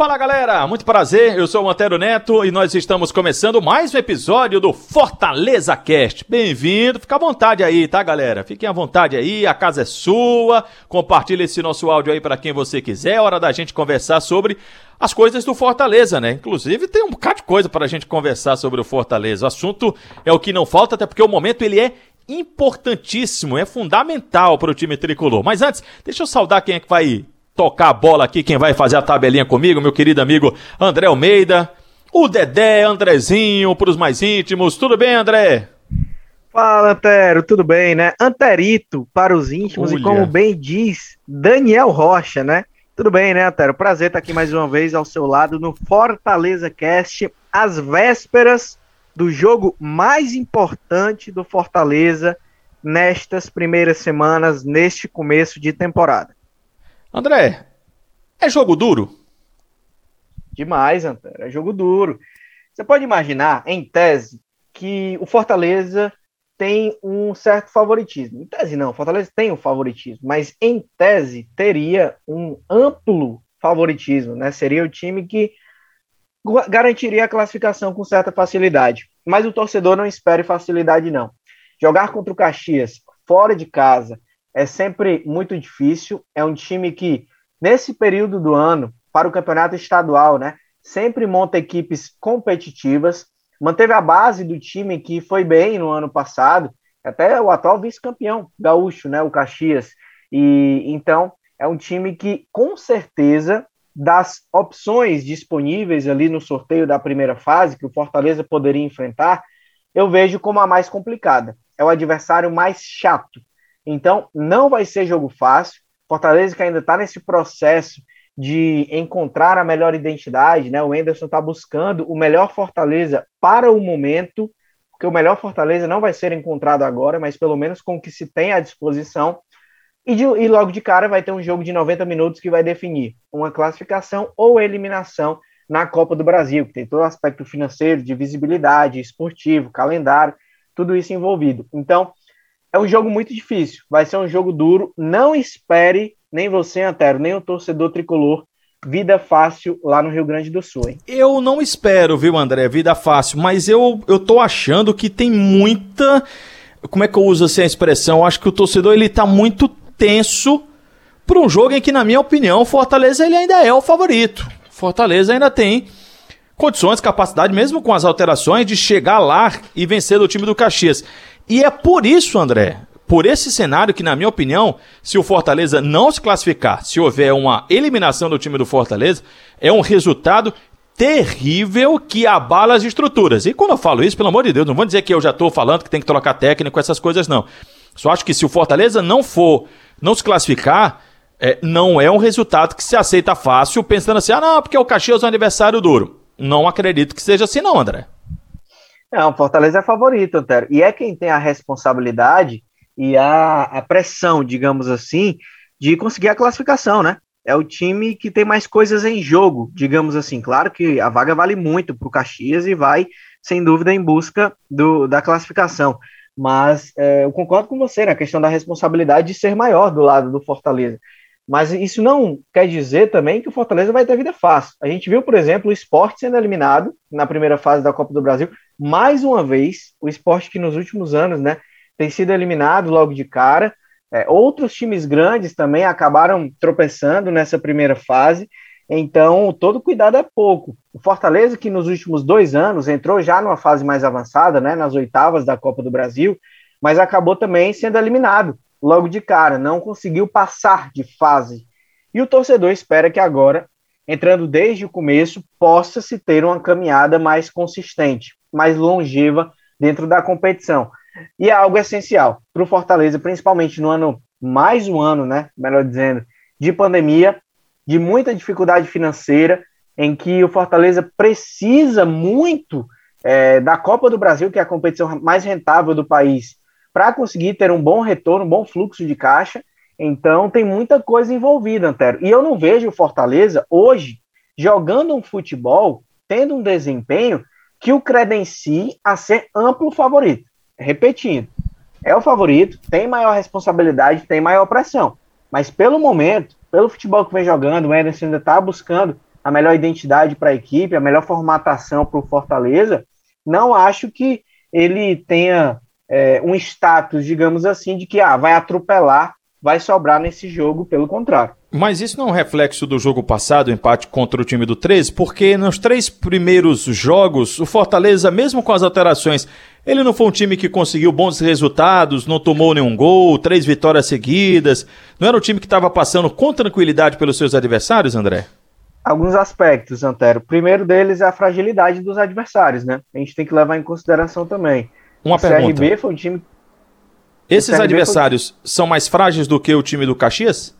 Fala galera, muito prazer, eu sou o Antero Neto e nós estamos começando mais um episódio do Fortaleza Cast. Bem-vindo, fica à vontade aí, tá galera? Fiquem à vontade aí, a casa é sua, compartilhe esse nosso áudio aí para quem você quiser, é hora da gente conversar sobre as coisas do Fortaleza, né? Inclusive tem um bocado de coisa para a gente conversar sobre o Fortaleza. O assunto é o que não falta, até porque o momento ele é importantíssimo, é fundamental para o time tricolor. Mas antes, deixa eu saudar quem é que vai tocar a bola aqui, quem vai fazer a tabelinha comigo, meu querido amigo André Almeida, o Dedé, Andrezinho, para os mais íntimos. Tudo bem, André? Fala, Antero, tudo bem, né? Anterito para os íntimos Olha. e como bem diz Daniel Rocha, né? Tudo bem, né, Antero? Prazer estar aqui mais uma vez ao seu lado no Fortaleza Cast, às vésperas do jogo mais importante do Fortaleza nestas primeiras semanas, neste começo de temporada. André, é jogo duro? Demais, Antero, é jogo duro. Você pode imaginar, em tese, que o Fortaleza tem um certo favoritismo. Em tese não, Fortaleza tem um favoritismo, mas em tese teria um amplo favoritismo, né? Seria o time que garantiria a classificação com certa facilidade. Mas o torcedor não espere facilidade não. Jogar contra o Caxias fora de casa é sempre muito difícil. É um time que nesse período do ano para o campeonato estadual, né, sempre monta equipes competitivas manteve a base do time que foi bem no ano passado, até o atual vice-campeão gaúcho, né, o Caxias. E então é um time que com certeza das opções disponíveis ali no sorteio da primeira fase que o Fortaleza poderia enfrentar, eu vejo como a mais complicada. É o adversário mais chato. Então não vai ser jogo fácil. Fortaleza que ainda está nesse processo de encontrar a melhor identidade, né? O Enderson está buscando o melhor Fortaleza para o momento, porque o melhor Fortaleza não vai ser encontrado agora, mas pelo menos com o que se tem à disposição. E, de, e logo de cara vai ter um jogo de 90 minutos que vai definir uma classificação ou eliminação na Copa do Brasil, que tem todo o aspecto financeiro, de visibilidade, esportivo, calendário, tudo isso envolvido. Então, é um jogo muito difícil, vai ser um jogo duro. Não espere nem você, Antero, nem o torcedor tricolor, vida fácil lá no Rio Grande do Sul, hein? Eu não espero, viu, André, vida fácil, mas eu, eu tô achando que tem muita. Como é que eu uso assim a expressão? Eu acho que o torcedor ele tá muito tenso para um jogo em que, na minha opinião, Fortaleza ele ainda é o favorito. Fortaleza ainda tem condições, capacidade, mesmo com as alterações, de chegar lá e vencer o time do Caxias. E é por isso, André, por esse cenário que, na minha opinião, se o Fortaleza não se classificar, se houver uma eliminação do time do Fortaleza, é um resultado terrível que abala as estruturas. E quando eu falo isso, pelo amor de Deus, não vou dizer que eu já estou falando que tem que trocar técnico, essas coisas não. Só acho que se o Fortaleza não for, não se classificar, é, não é um resultado que se aceita fácil, pensando assim, ah, não, porque o Caxias é um aniversário duro. Não acredito que seja assim, não, André. Não, o Fortaleza é favorito, Antero. E é quem tem a responsabilidade e a, a pressão, digamos assim, de conseguir a classificação, né? É o time que tem mais coisas em jogo, digamos assim. Claro que a vaga vale muito para o Caxias e vai, sem dúvida, em busca do, da classificação. Mas é, eu concordo com você na questão da responsabilidade de ser maior do lado do Fortaleza. Mas isso não quer dizer também que o Fortaleza vai ter vida fácil. A gente viu, por exemplo, o esporte sendo eliminado na primeira fase da Copa do Brasil. Mais uma vez, o esporte que nos últimos anos, né, tem sido eliminado logo de cara. É, outros times grandes também acabaram tropeçando nessa primeira fase, então todo cuidado é pouco. O Fortaleza, que nos últimos dois anos entrou já numa fase mais avançada, né, nas oitavas da Copa do Brasil, mas acabou também sendo eliminado logo de cara, não conseguiu passar de fase. E o torcedor espera que agora, entrando desde o começo, possa se ter uma caminhada mais consistente, mais longeva dentro da competição. E é algo essencial para o Fortaleza, principalmente no ano, mais um ano, né? Melhor dizendo, de pandemia, de muita dificuldade financeira, em que o Fortaleza precisa muito é, da Copa do Brasil, que é a competição mais rentável do país, para conseguir ter um bom retorno, um bom fluxo de caixa. Então tem muita coisa envolvida, Antero. E eu não vejo o Fortaleza hoje jogando um futebol tendo um desempenho que o credencie a ser amplo favorito. Repetindo, é o favorito, tem maior responsabilidade, tem maior pressão. Mas pelo momento, pelo futebol que vem jogando, o Anderson ainda está buscando a melhor identidade para a equipe, a melhor formatação para o Fortaleza. Não acho que ele tenha é, um status, digamos assim, de que ah, vai atropelar, vai sobrar nesse jogo, pelo contrário. Mas isso não é um reflexo do jogo passado, o empate contra o time do 13, porque nos três primeiros jogos, o Fortaleza, mesmo com as alterações, ele não foi um time que conseguiu bons resultados, não tomou nenhum gol, três vitórias seguidas. Não era um time que estava passando com tranquilidade pelos seus adversários, André? Alguns aspectos, Antero. O primeiro deles é a fragilidade dos adversários, né? A gente tem que levar em consideração também. Uma o pergunta. CRB foi um time. Esses adversários foi... são mais frágeis do que o time do Caxias?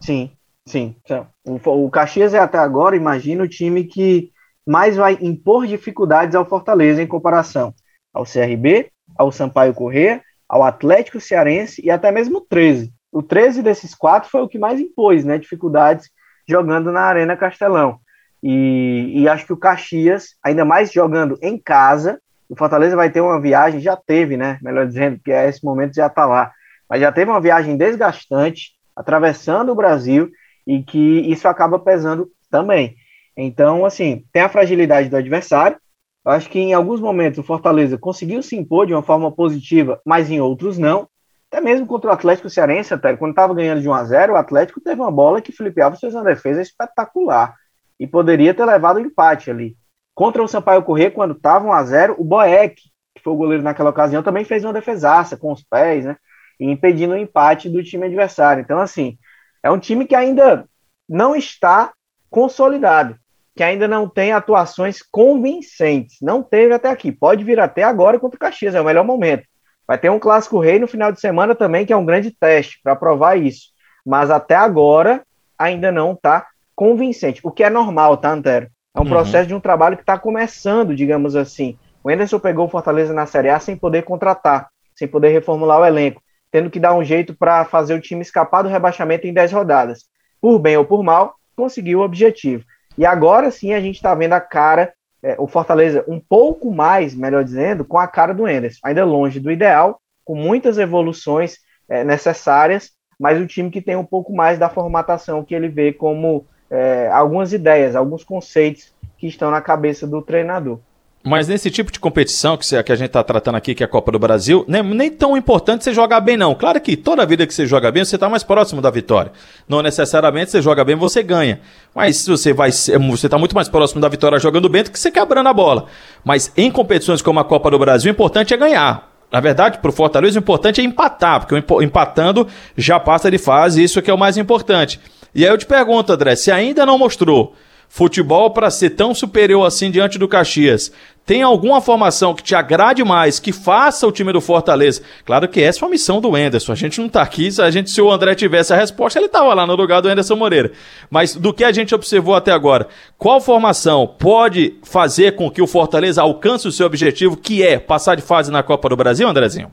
Sim, sim. O, o Caxias é até agora, imagina, o time que mais vai impor dificuldades ao Fortaleza em comparação ao CRB, ao Sampaio Corrêa, ao Atlético Cearense e até mesmo o 13. O 13 desses quatro foi o que mais impôs né, dificuldades jogando na Arena Castelão. E, e, acho que o Caxias, ainda mais jogando em casa, o Fortaleza vai ter uma viagem, já teve, né? Melhor dizendo, porque a esse momento já está lá, mas já teve uma viagem desgastante, atravessando o Brasil, e que isso acaba pesando também. Então, assim, tem a fragilidade do adversário, eu acho que em alguns momentos o Fortaleza conseguiu se impor de uma forma positiva, mas em outros não. Até mesmo contra o Atlético Cearense, até quando estava ganhando de 1 a 0 o Atlético teve uma bola que Felipe Alves fez uma defesa espetacular e poderia ter levado o empate ali. Contra o Sampaio Corrêa, quando estava 1 a 0 o Boeck, que foi o goleiro naquela ocasião, também fez uma defesaça com os pés, né? Impedindo o empate do time adversário. Então, assim, é um time que ainda não está consolidado que ainda não tem atuações convincentes. Não teve até aqui. Pode vir até agora contra o Caxias, é o melhor momento. Vai ter um clássico rei no final de semana também, que é um grande teste para provar isso. Mas até agora ainda não está convincente, o que é normal, tá, Antero? É um uhum. processo de um trabalho que está começando, digamos assim. O Anderson pegou o Fortaleza na Série A sem poder contratar, sem poder reformular o elenco, tendo que dar um jeito para fazer o time escapar do rebaixamento em 10 rodadas. Por bem ou por mal, conseguiu o objetivo. E agora sim a gente está vendo a cara, é, o Fortaleza um pouco mais, melhor dizendo, com a cara do Enderson. Ainda longe do ideal, com muitas evoluções é, necessárias, mas o time que tem um pouco mais da formatação que ele vê como é, algumas ideias, alguns conceitos que estão na cabeça do treinador. Mas nesse tipo de competição que, que a gente está tratando aqui, que é a Copa do Brasil, nem, nem tão importante você jogar bem, não. Claro que toda vida que você joga bem, você está mais próximo da vitória. Não necessariamente você joga bem, você ganha. Mas se você vai você está muito mais próximo da vitória jogando bem do que você quebrando a bola. Mas em competições como a Copa do Brasil, o importante é ganhar. Na verdade, para o Fortaleza, o importante é empatar, porque empatando já passa de fase, isso que é o mais importante. E aí eu te pergunto, André, se ainda não mostrou futebol para ser tão superior assim diante do Caxias, tem alguma formação que te agrade mais, que faça o time do Fortaleza? Claro que essa é uma missão do Enderson. A gente não tá aqui, se, a gente, se o André tivesse a resposta, ele tava lá no lugar do Enderson Moreira. Mas do que a gente observou até agora, qual formação pode fazer com que o Fortaleza alcance o seu objetivo, que é passar de fase na Copa do Brasil, Andrezinho?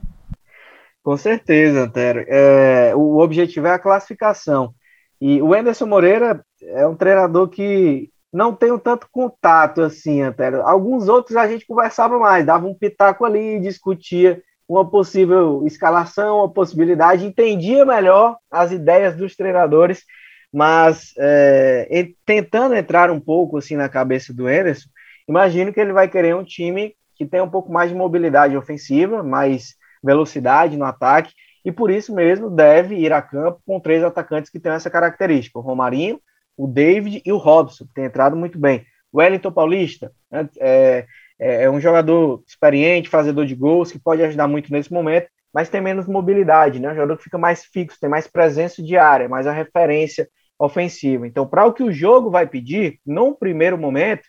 Com certeza, Antero. É, o objetivo é a classificação. E o Enderson Moreira é um treinador que não tenho tanto contato assim, até. Alguns outros a gente conversava mais, dava um pitaco ali, discutia uma possível escalação, uma possibilidade, entendia melhor as ideias dos treinadores, mas é, tentando entrar um pouco assim na cabeça do Anderson, imagino que ele vai querer um time que tenha um pouco mais de mobilidade ofensiva, mais velocidade no ataque, e por isso mesmo deve ir a campo com três atacantes que têm essa característica: o Romarinho, o David e o Robson, que tem entrado muito bem. O Wellington Paulista né, é, é, é um jogador experiente, fazedor de gols, que pode ajudar muito nesse momento, mas tem menos mobilidade, né? Um jogador que fica mais fixo, tem mais presença de área, mais a referência ofensiva. Então, para o que o jogo vai pedir, num primeiro momento,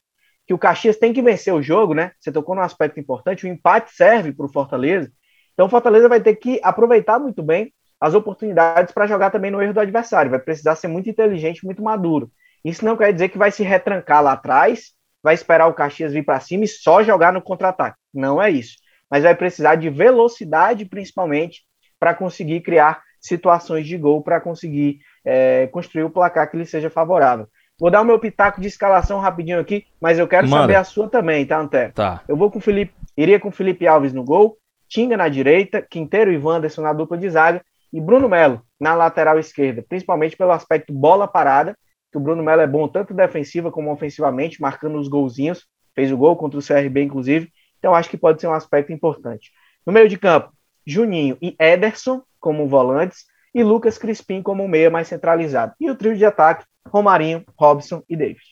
que o Caxias tem que vencer o jogo, né? Você tocou num aspecto importante, o empate serve para o Fortaleza. Então, o Fortaleza vai ter que aproveitar muito bem as oportunidades para jogar também no erro do adversário. Vai precisar ser muito inteligente, muito maduro. Isso não quer dizer que vai se retrancar lá atrás, vai esperar o Caxias vir para cima e só jogar no contra-ataque. Não é isso. Mas vai precisar de velocidade, principalmente, para conseguir criar situações de gol, para conseguir é, construir o placar que lhe seja favorável. Vou dar o meu pitaco de escalação rapidinho aqui, mas eu quero Manda. saber a sua também, tá, Antero? Tá. Eu vou com o Felipe, iria com o Felipe Alves no gol, Tinga na direita, Quinteiro e Wanderson na dupla de zaga e Bruno Melo na lateral esquerda, principalmente pelo aspecto bola parada, que o Bruno Melo é bom tanto defensiva como ofensivamente, marcando os golzinhos, fez o gol contra o CRB, inclusive, então acho que pode ser um aspecto importante. No meio de campo, Juninho e Ederson como volantes, e Lucas Crispim como meia mais centralizado. E o trio de ataque, Romarinho, Robson e David.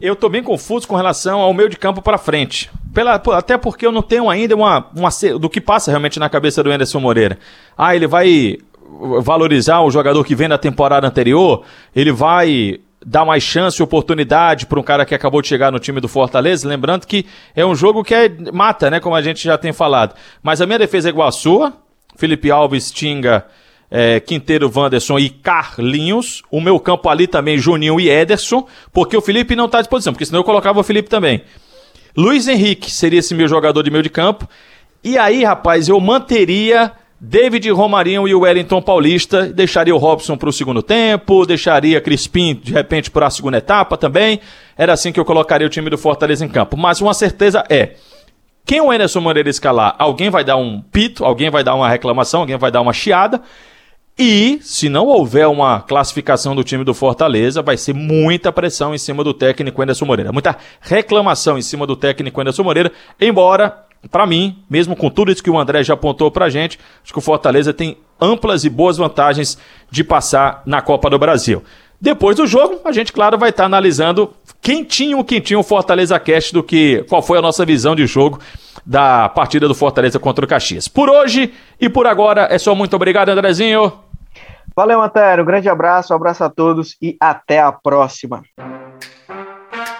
Eu estou bem confuso com relação ao meio de campo para frente. Pela, até porque eu não tenho ainda uma, uma do que passa realmente na cabeça do Anderson Moreira. Ah, ele vai valorizar o jogador que vem da temporada anterior, ele vai dar mais chance, oportunidade para um cara que acabou de chegar no time do Fortaleza. Lembrando que é um jogo que é mata, né? Como a gente já tem falado. Mas a minha defesa é igual a sua. Felipe Alves, Tinga, é, Quinteiro, Wanderson e Carlinhos. O meu campo ali também, Juninho e Ederson, porque o Felipe não está à disposição, porque senão eu colocava o Felipe também. Luiz Henrique seria esse meu jogador de meio de campo. E aí, rapaz, eu manteria David Romarinho e o Wellington Paulista. Deixaria o Robson para o segundo tempo, deixaria Crispim, de repente, para a segunda etapa também. Era assim que eu colocaria o time do Fortaleza em campo. Mas uma certeza é quem o Anderson Moreira escalar, alguém vai dar um pito, alguém vai dar uma reclamação, alguém vai dar uma chiada. E, se não houver uma classificação do time do Fortaleza, vai ser muita pressão em cima do técnico Anderson Moreira. Muita reclamação em cima do técnico Anderson Moreira. Embora, para mim, mesmo com tudo isso que o André já apontou pra gente, acho que o Fortaleza tem amplas e boas vantagens de passar na Copa do Brasil. Depois do jogo, a gente, claro, vai estar tá analisando quentinho, quentinho o Fortaleza Cast do que qual foi a nossa visão de jogo da partida do Fortaleza contra o Caxias. Por hoje e por agora é só muito obrigado, Andrezinho. Valeu, Antero. Grande abraço, um abraço a todos e até a próxima.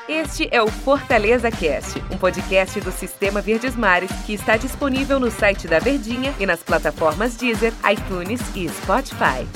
Este é o Fortaleza Cast, um podcast do Sistema Verdes Mares que está disponível no site da Verdinha e nas plataformas Deezer, iTunes e Spotify.